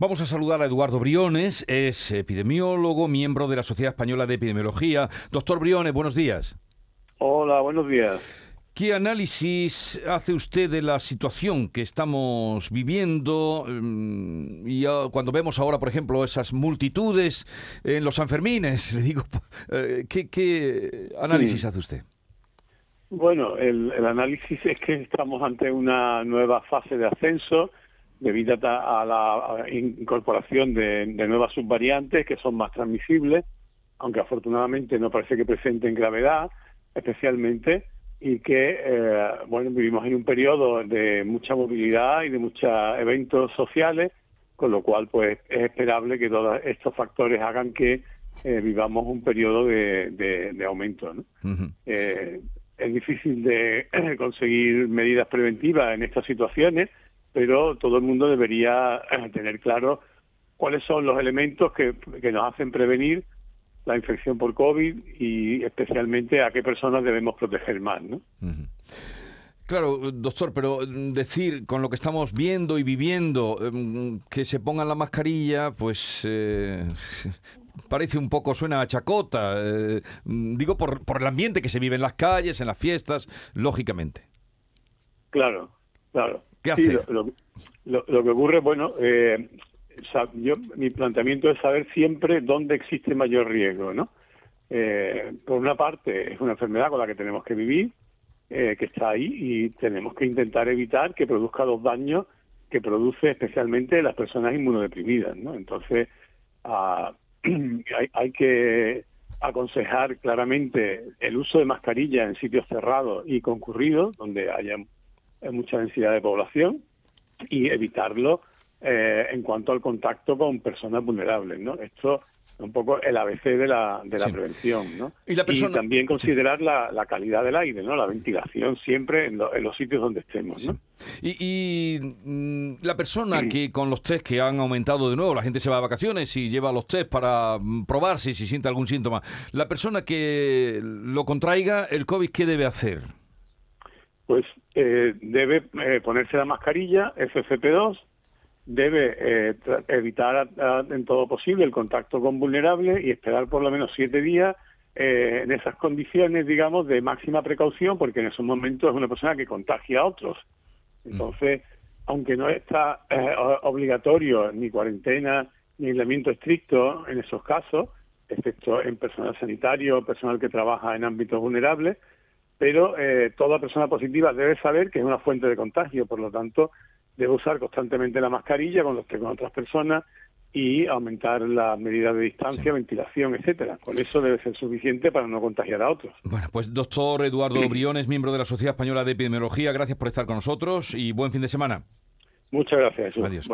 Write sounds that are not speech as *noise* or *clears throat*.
Vamos a saludar a Eduardo Briones, es epidemiólogo, miembro de la Sociedad Española de Epidemiología. Doctor Briones, buenos días. Hola, buenos días. ¿Qué análisis hace usted de la situación que estamos viviendo mm, y cuando vemos ahora, por ejemplo, esas multitudes en los Sanfermines? *laughs* Le digo, eh, ¿qué, análisis hace usted? Bueno, el, análisis es que estamos ante una nueva fase de ascenso debido a la incorporación de, nuevas subvariantes que son más transmisibles, aunque afortunadamente no parece que presenten gravedad, especialmente, y que, eh, bueno, vivimos en un periodo de mucha movilidad y de muchos eventos sociales, con lo cual, pues, es esperable que todos estos factores hagan que eh, vivamos un periodo de, aumento, ¿no? es difícil de *clears throat* conseguir medidas preventivas en estas situaciones, pero todo el mundo debería eh, tener claro cuáles son los elementos que, nos hacen prevenir la infección por COVID y especialmente a qué personas debemos proteger más, ¿no? Claro, doctor, pero decir con lo que estamos viendo y viviendo em, que se pongan la mascarilla, pues eh, *laughs* parece un poco, suena a chacota. Eh, digo, por, por el ambiente que se vive en las calles, en las fiestas, lógicamente. Claro, claro. ¿Qué hace? lo, que ocurre, bueno, eh, yo, mi planteamiento es saber siempre dónde existe mayor riesgo, ¿no? Eh, por una parte, es una enfermedad con la que tenemos que vivir, que está ahí, y tenemos que intentar evitar que produzca los daños que produce especialmente las personas inmunodeprimidas, ¿no? Entonces, a, *clears throat* hay, que aconsejar claramente el uso de mascarilla en sitios cerrados y concurridos, donde haya mucha densidad de población, y evitarlo eh, en cuanto al contacto con personas vulnerables. ¿no? Esto un poco el ABC de la, de la prevención, ¿no? Y, también considerar la, la, calidad del aire, ¿no? La ventilación siempre en, los sitios donde estemos, ¿no? Y, mm, la persona que con los test que han aumentado de nuevo, la gente se va a vacaciones y lleva los test para mm, probarse si siente algún síntoma, la persona que lo contraiga el COVID, ¿qué debe hacer? Pues eh, debe eh, ponerse la mascarilla FFP2, debe eh, evitar en todo posible el contacto con vulnerables y esperar por lo menos siete días eh, en esas condiciones, digamos, de máxima precaución, porque en esos momentos es una persona que contagia a otros. Mm. Entonces, aunque no está eh, obligatorio ni cuarentena ni aislamiento estricto en esos casos, excepto en personal sanitario personal que trabaja en ámbitos vulnerables, pero toda persona positiva debe saber que es una fuente de contagio, por lo tanto, debe usar constantemente la mascarilla cuando esté con otras personas y aumentar las medidas de distancia, ventilación, etcétera. Con eso debe ser suficiente para no contagiar a otros. Bueno, pues doctor Eduardo *clears throat* Briones, miembro de la Sociedad Española de Epidemiología, gracias por estar con nosotros y buen fin de semana. Muchas gracias. Adiós.